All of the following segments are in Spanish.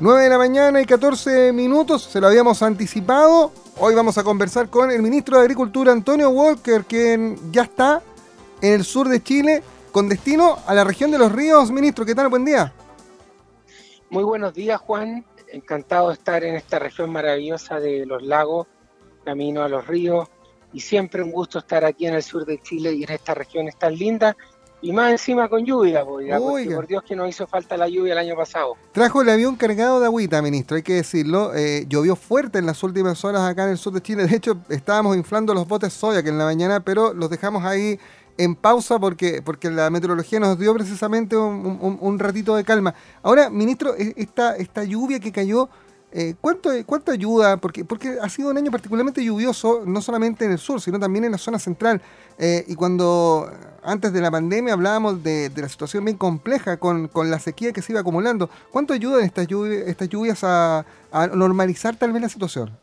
9 de la mañana y 14 minutos, se lo habíamos anticipado. Hoy vamos a conversar con el ministro de Agricultura, Antonio Walker, quien ya está en el sur de Chile con destino a la región de los ríos. Ministro, ¿qué tal? Buen día. Muy buenos días, Juan. Encantado de estar en esta región maravillosa de los lagos, camino a los ríos. Y siempre un gusto estar aquí en el sur de Chile y en estas regiones tan lindas y más encima con lluvia, porque por Dios que nos hizo falta la lluvia el año pasado. Trajo el avión cargado de agüita, ministro, hay que decirlo. Eh, llovió fuerte en las últimas horas acá en el sur de Chile. De hecho, estábamos inflando los botes soya que en la mañana, pero los dejamos ahí en pausa porque, porque la meteorología nos dio precisamente un, ratito de calma. Ahora, ministro, e, esta, esta lluvia que cayó eh, ¿cuánto, ¿Cuánto ayuda? Porque, porque ha sido un año particularmente lluvioso, no solamente en el sur, sino también en la zona central. Eh, y cuando antes de la pandemia hablábamos de, la situación bien compleja con, la sequía que se iba acumulando, ¿cuánto ayudan estas lluvias, estas lluvias a, normalizar tal vez la situación?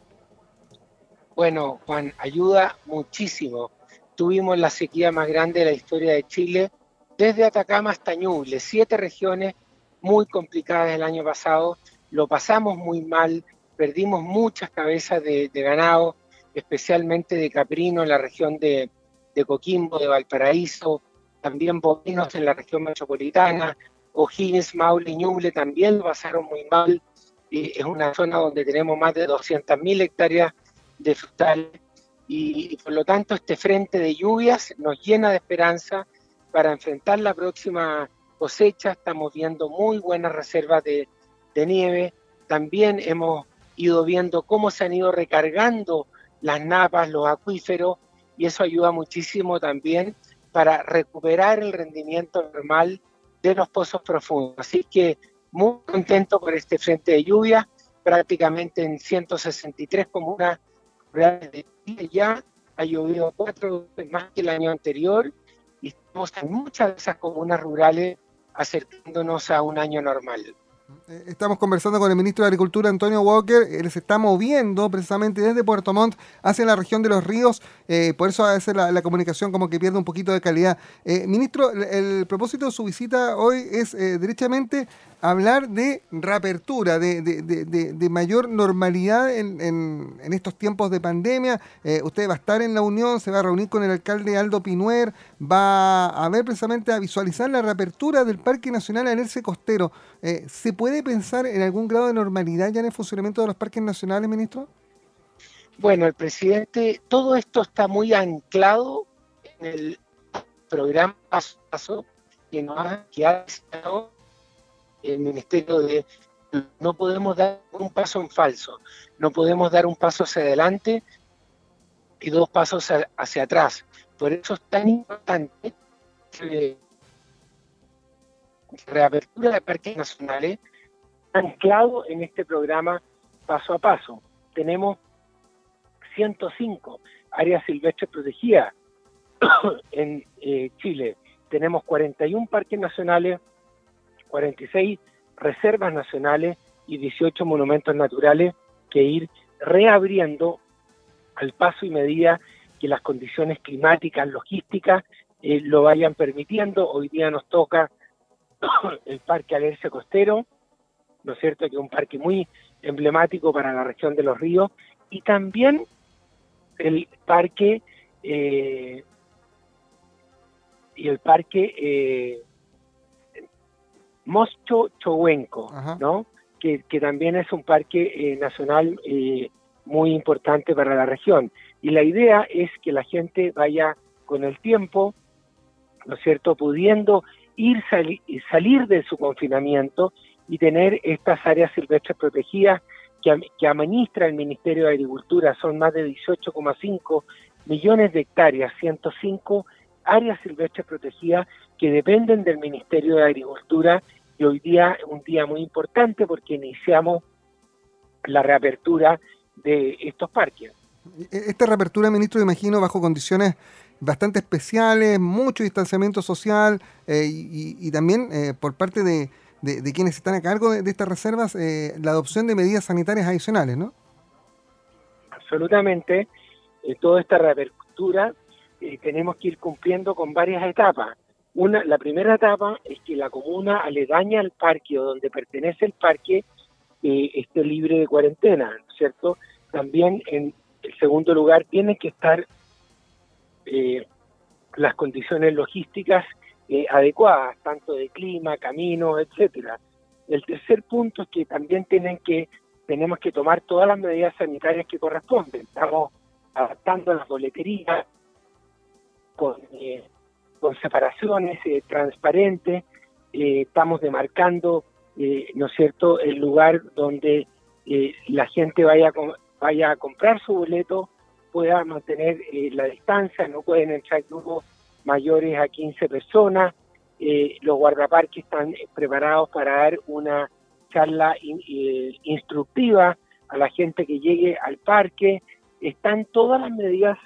Bueno, Juan, ayuda muchísimo. Tuvimos la sequía más grande de la historia de Chile, desde Atacama hasta Ñuble, siete regiones muy complicadas el año pasado lo pasamos muy mal, perdimos muchas cabezas de, ganado, especialmente de caprino en la región de, Coquimbo, de Valparaíso, también bovinos en la región metropolitana, O'Higgins, Maule y Ñuble también lo pasaron muy mal. es una zona donde tenemos más de 200.000 hectáreas de frutales y, por lo tanto este frente de lluvias nos llena de esperanza para enfrentar la próxima cosecha. Estamos viendo muy buenas reservas de, de nieve. También hemos ido viendo cómo se han ido recargando las napas, los acuíferos, y eso ayuda muchísimo también para recuperar el rendimiento normal de los pozos profundos. Así que muy contento por este frente de lluvia, prácticamente en 163 comunas rurales de Chile ya ha llovido cuatro veces más que el año anterior y estamos en muchas de esas comunas rurales acercándonos a un año normal. Eh, estamos conversando con el ministro de Agricultura, Antonio Walker. Él se está moviendo precisamente desde Puerto Montt hacia la región de los ríos. Eh, por eso a veces la, comunicación como que pierde un poquito de calidad. Eh, ministro, el, propósito de su visita hoy es derechamente hablar de reapertura, de, mayor normalidad en, estos tiempos de pandemia. Eh, usted va a estar en la Unión, se va a reunir con el alcalde Aldo Pinuer, va a ver precisamente a visualizar la reapertura del Parque Nacional Anerce Costero. Eh, ¿Se puede pensar en algún grado de normalidad ya en el funcionamiento de los parques nacionales, ministro? Bueno, el presidente, todo esto está muy anclado en el programa paso a paso que, nos ha, que ha el Ministerio de no podemos dar un paso en falso, no podemos dar un paso hacia adelante y dos pasos hacia atrás. Por eso es tan importante la reapertura de parques nacionales anclado en este programa paso a paso. Tenemos 105 áreas silvestres protegidas en eh, Chile. Tenemos 41 parques nacionales 46 reservas nacionales y 18 monumentos naturales que ir reabriendo al paso y medida que las condiciones climáticas, logísticas eh, lo vayan permitiendo. Hoy día nos toca el Parque Alerce Costero, ¿no es cierto?, que es un parque muy emblemático para la región de los ríos, y también el parque eh, y el parque eh, Moscho Chowenco, ¿no? Que, también es un parque eh, nacional eh, muy importante para la región. Y la idea es que la gente vaya con el tiempo, ¿no es cierto?, pudiendo ir y salir de su confinamiento y tener estas áreas silvestres protegidas que, que administra el Ministerio de Agricultura. Son más de 18,5 millones de hectáreas, 105 áreas silvestres protegidas que dependen del Ministerio de Agricultura y hoy día es un día muy importante porque iniciamos la reapertura de estos parques. E-, esta reapertura, ministro, imagino, bajo condiciones bastante especiales, mucho distanciamiento social eh, y, también eh, por parte de, quienes están a cargo de, estas reservas, eh, la adopción de medidas sanitarias adicionales, ¿no? Absolutamente. toda esta reapertura tenemos que ir cumpliendo con varias etapas. Una, la primera etapa es que la comuna aledaña al parque o donde pertenece el parque eh, esté libre de cuarentena, ¿cierto? También en el segundo lugar tienen que estar eh, las condiciones logísticas eh, adecuadas, tanto de clima, caminos, etcétera. El tercer punto es que también tenemos que tomar todas las medidas sanitarias que corresponden. Estamos adaptando las boleterías con, eh, separaciones transparentes, estamos demarcando, ¿no es cierto?, el lugar donde la gente vaya a, vaya a comprar su boleto pueda mantener la distancia, no pueden entrar grupos mayores a 15 personas. Eh, los guardaparques están preparados para dar una charla eh, instructiva a la gente que llegue al parque. Están todas las medidas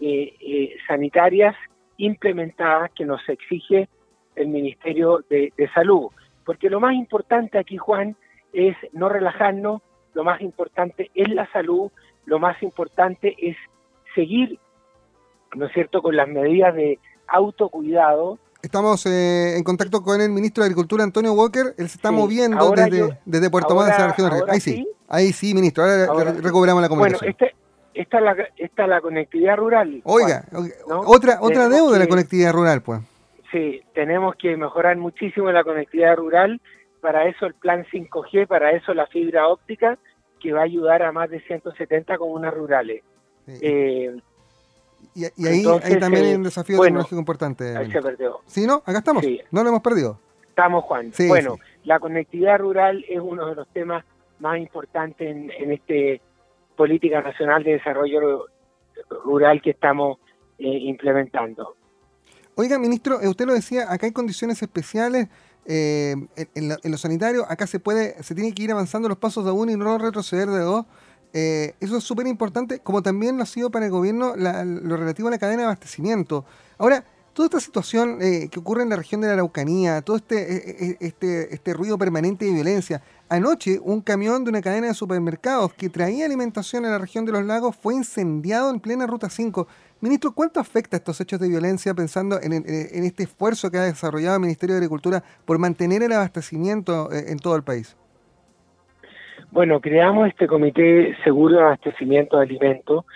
eh, sanitarias implementadas que nos exige el Ministerio de, de Salud. Porque lo más importante aquí, Juan, es no relajarnos, lo más importante es la salud, lo más importante es seguir, ¿no es cierto?, con las medidas de, autocuidado. Estamos eh, en contacto con el ministro de Agricultura, Antonio Walker. Él se está moviendo desde, desde, Puerto Montt hacia la región de Ahí sí, ahí sí, ministro. Ahora, recuperamos la comunicación. Bueno, este, esta, es la, esta la conectividad rural. Oiga, otra, otra deuda de la conectividad rural, pues. Sí, tenemos que mejorar muchísimo la conectividad rural. Para eso el plan 5G, para eso la fibra óptica, que va a ayudar a más de 170 comunas rurales. Eh, y, ahí, también hay un desafío tecnológico importante. Ahí se perdió. ¿Sí, no? Acá estamos. No lo hemos perdido. Estamos, Juan. bueno, la conectividad rural es uno de los temas más importantes en, en este política nacional de desarrollo rural que estamos eh, implementando. Oiga, ministro, eh, usted lo decía, acá hay condiciones especiales eh, en, en, lo sanitario, acá se puede, se tiene que ir avanzando los pasos de uno y no retroceder de dos. Eh, eso es súper importante, como también lo ha sido para el gobierno lo relativo a la cadena de abastecimiento. Ahora, toda esta situación eh, que ocurre en la región de la Araucanía, todo este, eh, este, este ruido permanente de violencia. Anoche, un camión de una cadena de supermercados que traía alimentación a la región de los lagos fue incendiado en plena Ruta 5. Ministro, ¿cuánto afecta estos hechos de violencia pensando en, en este esfuerzo que ha desarrollado el Ministerio de Agricultura por mantener el abastecimiento en todo el país? Bueno, creamos este comité seguro de abastecimiento de alimentos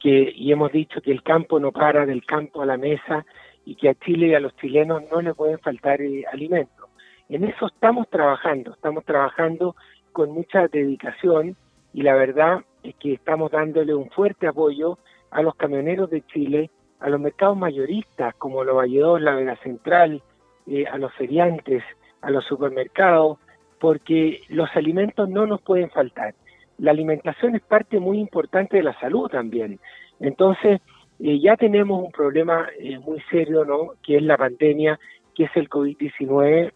que, y hemos dicho que el campo no para del campo a la mesa y que a Chile y a los chilenos no le pueden faltar eh, alimentos. En eso estamos trabajando, estamos trabajando con mucha dedicación y la verdad es que estamos dándole un fuerte apoyo a los camioneros de Chile, a los mercados mayoristas como los Valledor, la Vega Central, eh, a los feriantes, a los supermercados, porque los alimentos no nos pueden faltar. La alimentación es parte muy importante de la salud también. Entonces, eh, ya tenemos un problema eh, muy serio, ¿no? Que es la pandemia, que es el COVID-19,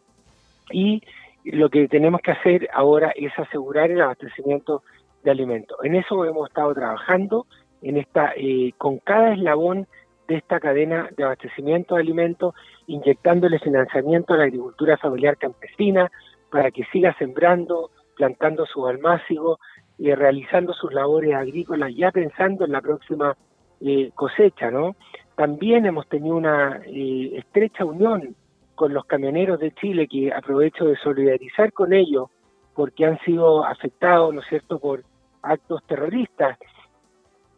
y lo que tenemos que hacer ahora es asegurar el abastecimiento de alimentos. En eso hemos estado trabajando, en esta, eh, con cada eslabón de esta cadena de abastecimiento de alimentos, inyectándole financiamiento a la agricultura familiar campesina, para que siga sembrando, plantando sus almácigos y realizando sus labores agrícolas, ya pensando en la próxima eh, cosecha. También hemos tenido una eh, estrecha unión con los camioneros de Chile, que aprovecho de solidarizar con ellos, porque han sido afectados, ¿no es cierto?, por actos terroristas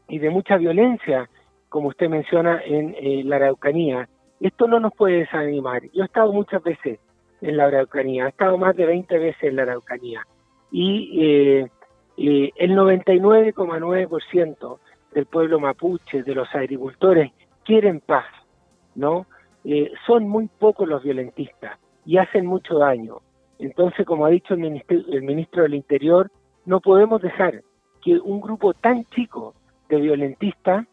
y de mucha violencia, como usted menciona, en eh, la Araucanía. Esto no nos puede desanimar. Yo he estado muchas veces en la Araucanía, ha estado más de 20 veces en la Araucanía y eh, eh, el 99,9% del pueblo mapuche, de los agricultores, quieren paz, ¿no? Eh, son muy pocos los violentistas y hacen mucho daño. Entonces, como ha dicho el el ministro del Interior, no podemos dejar que un grupo tan chico de violentistas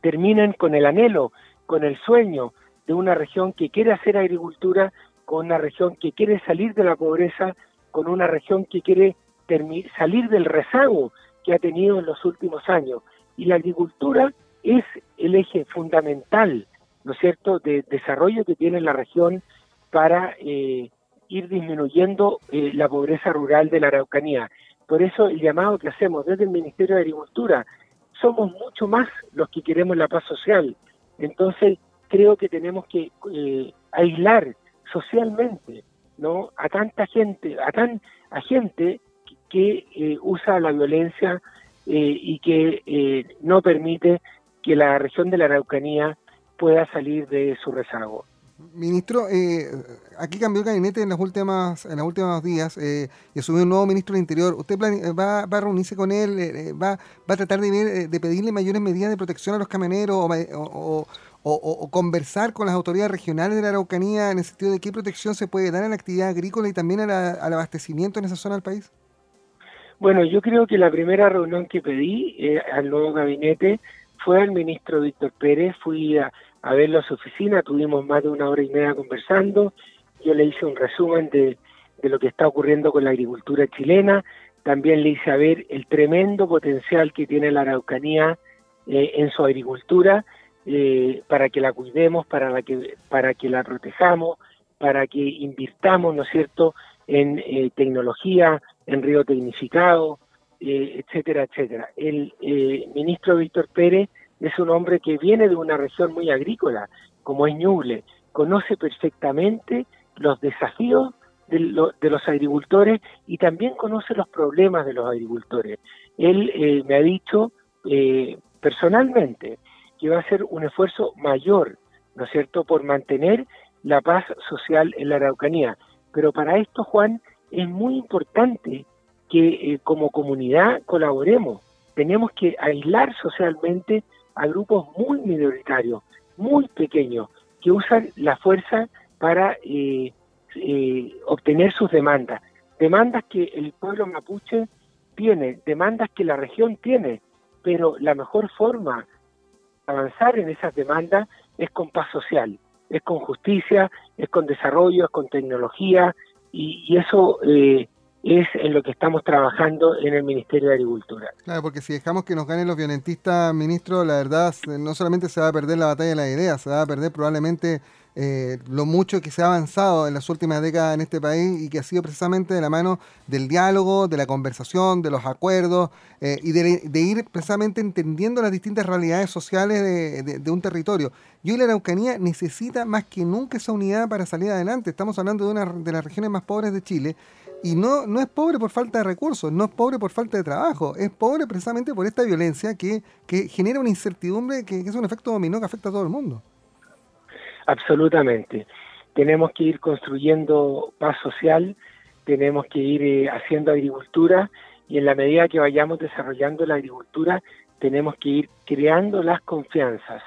terminen con el anhelo, con el sueño de una región que quiere hacer agricultura con una región que quiere salir de la pobreza, con una región que quiere salir del rezago que ha tenido en los últimos años. Y la agricultura es el eje fundamental, ¿no es cierto?, de desarrollo que tiene la región para eh, ir disminuyendo eh, la pobreza rural de la Araucanía. Por eso el llamado que hacemos desde el Ministerio de Agricultura, somos mucho más los que queremos la paz social. Entonces creo que tenemos que eh, aislar socialmente, ¿no? A tanta gente, a tan a gente que eh, usa la violencia eh, y que eh, no permite que la región de la Araucanía pueda salir de su rezago. Ministro, aquí cambió el gabinete en las últimas en los últimos días y asumió un nuevo ministro del Interior. ¿Usted va, va, a reunirse con él? va, ¿Va a tratar de, de pedirle mayores medidas de protección a los camioneros o, conversar con las autoridades regionales de la Araucanía en el sentido de qué protección se puede dar a la actividad agrícola y también al abastecimiento en esa zona del país? Bueno, yo creo que la primera reunión que pedí eh, al nuevo gabinete fue al ministro Víctor Pérez, fui a, verlo a su oficina, tuvimos más de una hora y media conversando, yo le hice un resumen de, lo que está ocurriendo con la agricultura chilena, también le hice ver el tremendo potencial que tiene la Araucanía eh, en su agricultura eh, para que la cuidemos, para, la que, para que la protejamos, para que invirtamos, ¿no es cierto?, en eh, tecnología, en río tecnificado, eh, etcétera, etcétera. El ministro Víctor Pérez es un hombre que viene de una región muy agrícola, como es Ñuble, conoce perfectamente los desafíos de, los agricultores y también conoce los problemas de los agricultores. Él me ha dicho personalmente que va a ser un esfuerzo mayor, ¿no es cierto?, por mantener la paz social en la Araucanía. Pero para esto, Juan, es muy importante que eh, como comunidad colaboremos. Tenemos que aislar socialmente a grupos muy minoritarios, muy pequeños, que usan la fuerza para eh, eh, obtener sus demandas. Demandas que el pueblo mapuche tiene, demandas que la región tiene, pero la mejor forma avanzar en esas demandas es con paz social, es con justicia, es con desarrollo, es con tecnología y, eso eh, es en lo que estamos trabajando en el Ministerio de Agricultura. Claro, porque si dejamos que nos ganen los violentistas, ministro, la verdad no solamente se va a perder la batalla de la idea, se va a perder probablemente eh, lo mucho que se ha avanzado en las últimas décadas en este país y que ha sido precisamente de la mano del diálogo, de la conversación, de los acuerdos eh, y de, ir precisamente entendiendo las distintas realidades sociales de, un territorio. Y hoy la Araucanía necesita más que nunca esa unidad para salir adelante. Estamos hablando de una de las regiones más pobres de Chile y no, no es pobre por falta de recursos, no es pobre por falta de trabajo, es pobre precisamente por esta violencia que, genera una incertidumbre que, que es un efecto dominó que afecta a todo el mundo. Absolutamente. Tenemos que ir construyendo paz social, tenemos que ir eh, haciendo agricultura y en la medida que vayamos desarrollando la agricultura, tenemos que ir creando las confianzas.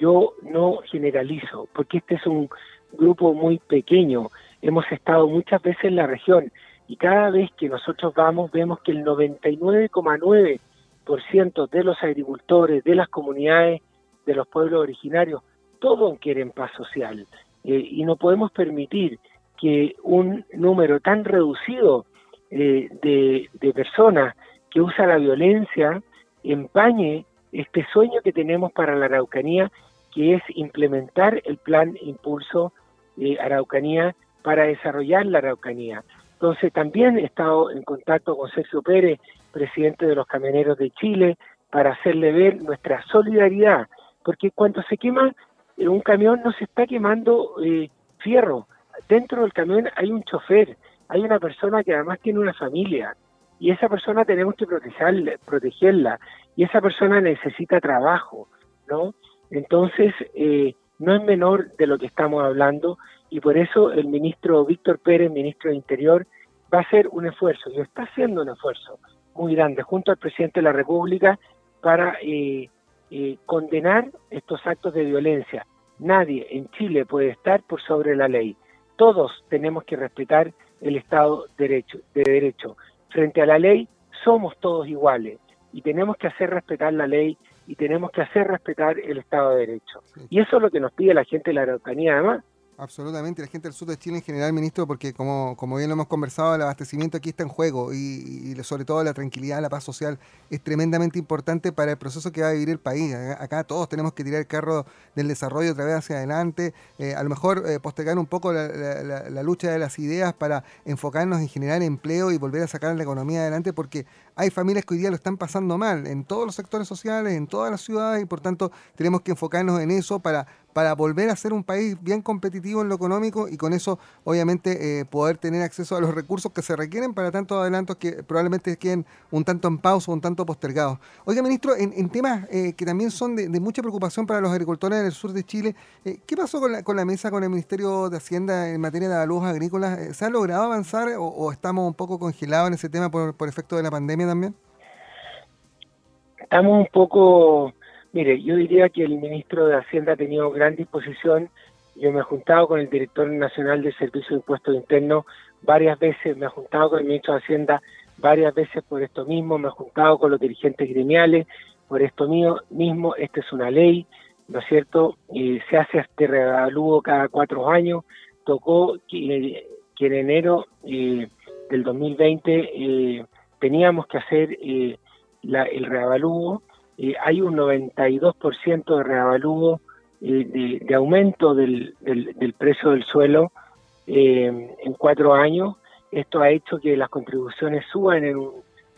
Yo no generalizo, porque este es un grupo muy pequeño. Hemos estado muchas veces en la región y cada vez que nosotros vamos vemos que el 99,9% de los agricultores, de las comunidades, de los pueblos originarios, todos quieren paz social eh, y no podemos permitir que un número tan reducido eh, de, personas que usa la violencia empañe este sueño que tenemos para la Araucanía, que es implementar el plan Impulso eh, Araucanía para desarrollar la Araucanía. Entonces también he estado en contacto con Sergio Pérez, presidente de los Camioneros de Chile, para hacerle ver nuestra solidaridad, porque cuando se quema un camión no se está quemando eh, fierro. Dentro del camión hay un chofer, hay una persona que además tiene una familia y esa persona tenemos que protegerla, protegerla y esa persona necesita trabajo, ¿no? Entonces, eh, no es menor de lo que estamos hablando y por eso el ministro Víctor Pérez, ministro de Interior, va a hacer un esfuerzo y está haciendo un esfuerzo muy grande junto al presidente de la República para eh, eh, condenar estos actos de violencia. Nadie en Chile puede estar por sobre la ley. Todos tenemos que respetar el Estado de Derecho. Frente a la ley somos todos iguales y tenemos que hacer respetar la ley y tenemos que hacer respetar el Estado de Derecho. Y eso es lo que nos pide la gente de la Araucanía además. Absolutamente, la gente del sur de Chile en general, ministro, porque como, como bien lo hemos conversado, el abastecimiento aquí está en juego y, sobre todo la tranquilidad, la paz social es tremendamente importante para el proceso que va a vivir el país. Acá, todos tenemos que tirar el carro del desarrollo otra vez hacia adelante, eh, a lo mejor eh, postergar un poco la, lucha de las ideas para enfocarnos en generar empleo y volver a sacar la economía adelante, porque hay familias que hoy día lo están pasando mal en todos los sectores sociales, en todas las ciudades y por tanto tenemos que enfocarnos en eso para, para volver a ser un país bien competitivo en lo económico y con eso obviamente eh, poder tener acceso a los recursos que se requieren para tantos adelantos que probablemente queden un tanto en pausa, un tanto postergados. Oiga, ministro, en, temas eh, que también son de, mucha preocupación para los agricultores del sur de Chile, eh, ¿qué pasó con la, mesa con el Ministerio de Hacienda en materia de avalúos agrícolas? ¿Se ha logrado avanzar o, estamos un poco congelados en ese tema por, por efecto de la pandemia también? Estamos un poco Mire, yo diría que el ministro de Hacienda ha tenido gran disposición. Yo me he juntado con el director nacional del Servicio de Impuestos Internos varias veces, me he juntado con el ministro de Hacienda varias veces por esto mismo, me he juntado con los dirigentes gremiales por esto mío, mismo. Esta es una ley, ¿no es cierto? se hace este revalúo cada cuatro años. Tocó que, en enero eh, del 2020 eh, teníamos que hacer eh, el reavalúo eh, hay un 92% de reavalúo, eh, de, aumento del, precio del suelo eh, en cuatro años. Esto ha hecho que las contribuciones suban en un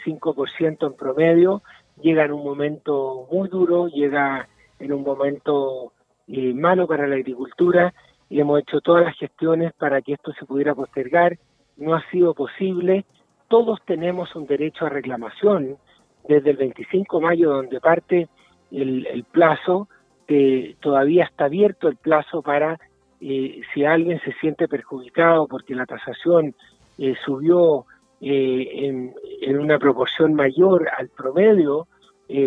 5% en promedio, llega en un momento muy duro, llega en un momento malo para la agricultura y hemos hecho todas las gestiones para que esto se pudiera postergar. No ha sido posible. Todos tenemos un derecho a reclamación desde el 25 de mayo, donde parte el, plazo, que todavía está abierto el plazo para eh, si alguien se siente perjudicado porque la tasación eh, subió eh, en, una proporción mayor al promedio,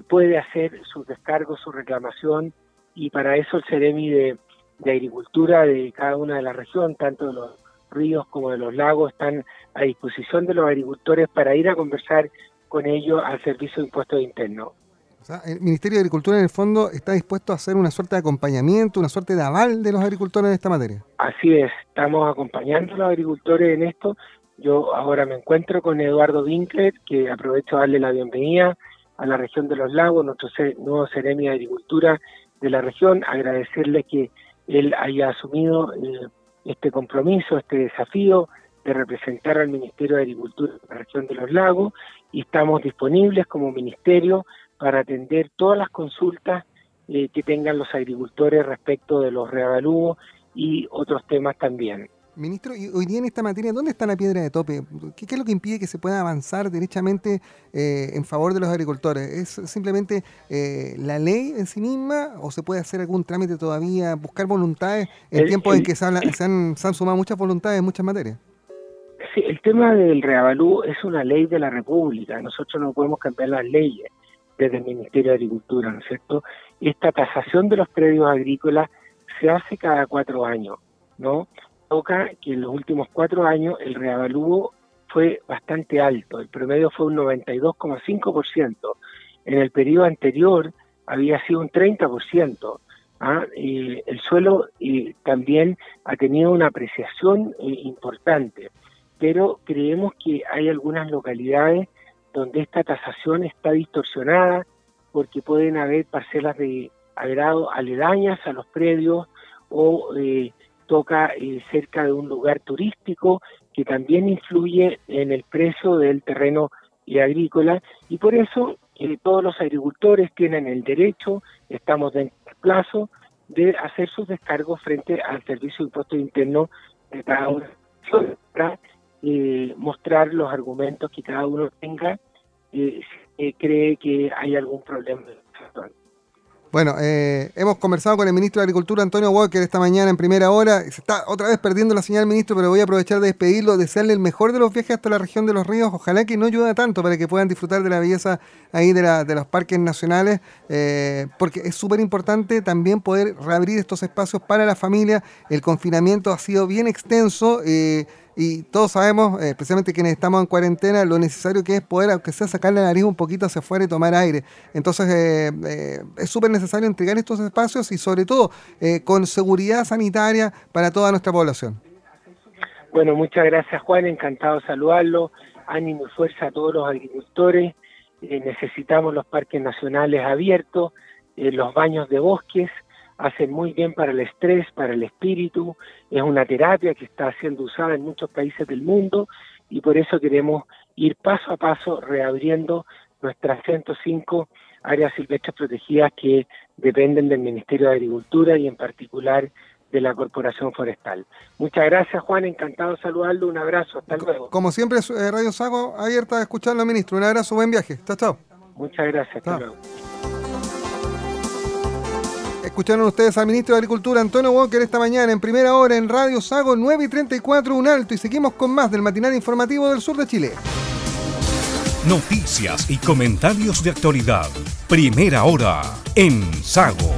puede hacer su descargo, su reclamación, y para eso el Ceremi de, de Agricultura de cada una de las regiones, tanto de los ríos como de los lagos, están a disposición de los agricultores para ir a conversar con ello al Servicio de Impuestos Internos. O sea, el Ministerio de Agricultura en el fondo está dispuesto a hacer una suerte de acompañamiento, una suerte de aval de los agricultores en esta materia. Así es, estamos acompañando a los agricultores en esto. Yo ahora me encuentro con Eduardo Winkler, que aprovecho a darle la bienvenida a la región de los lagos, nuestro nuevo Ceremi de Agricultura de la región, agradecerle que él haya asumido eh, este compromiso, este desafío de representar al Ministerio de Agricultura de la región de los lagos y estamos disponibles como ministerio para atender todas las consultas eh, que tengan los agricultores respecto de los reavalúos y otros temas también. Ministro, y hoy día en esta materia, ¿dónde está la piedra de tope? ¿Qué, es lo que impide que se pueda avanzar derechamente eh, en favor de los agricultores? ¿Es simplemente eh, la ley en sí misma o se puede hacer algún trámite todavía, buscar voluntades en tiempos en que se, han, se han sumado muchas voluntades en muchas materias? Sí, el tema del reavalú es una ley de la República. Nosotros no podemos cambiar las leyes desde el Ministerio de Agricultura, ¿no es cierto? Esta tasación de los predios agrícolas se hace cada cuatro años, ¿no? Toca que en los últimos cuatro años el reavalúo fue bastante alto, el promedio fue un 92,5%. En el periodo anterior había sido un 30%. ¿ah? el suelo también ha tenido una apreciación eh, importante pero creemos que hay algunas localidades donde esta tasación está distorsionada porque pueden haber parcelas de agrado aledañas a los predios o eh, toca eh, cerca de un lugar turístico que también influye en el precio del terreno agrícola. Y por eso eh, todos los agricultores tienen el derecho, estamos del plazo, de hacer sus descargos frente al Servicio de Impuestos Internos de cada una eh, mostrar los argumentos que cada uno tenga si cree que hay algún problema bueno, eh, hemos conversado con el ministro de Agricultura, Antonio Walker, esta mañana en primera hora. Se está otra vez perdiendo la señal, ministro, pero voy a aprovechar de despedirlo, desearle el mejor de los viajes hasta la región de los ríos. Ojalá que no ayude tanto para que puedan disfrutar de la belleza ahí de, la, de los parques nacionales, eh, porque es súper importante también poder reabrir estos espacios para la familia. El confinamiento ha sido bien extenso. Eh, y todos sabemos, eh, especialmente quienes estamos en cuarentena, lo necesario que es poder, aunque sea sacar la nariz un poquito hacia afuera y tomar aire. Entonces, eh, eh, es súper necesario entregar estos espacios y sobre todo con seguridad sanitaria para toda nuestra población. Bueno, muchas gracias Juan, encantado de saludarlo. Ánimo y fuerza a todos los agricultores. necesitamos los parques nacionales abiertos, los baños de bosques, hacen muy bien para el estrés, para el espíritu, es una terapia que está siendo usada en muchos países del mundo y por eso queremos ir paso a paso reabriendo nuestras 105 áreas silvestres protegidas que dependen del Ministerio de Agricultura y en particular de la Corporación Forestal. Muchas gracias, Juan. Encantado de saludarlo. Un abrazo. Hasta luego. Como siempre, eh, Radio Sago abierta a escucharlo, ministro. Un abrazo, buen viaje. Chao, chao. Muchas gracias. Hasta luego. Escucharon ustedes al ministro de Agricultura, Antonio Walker, esta mañana en primera hora en Radio Sago 9 y 34, un alto. Y seguimos con más del matinal informativo del sur de Chile. Noticias y comentarios de actualidad. Primera hora en Sago.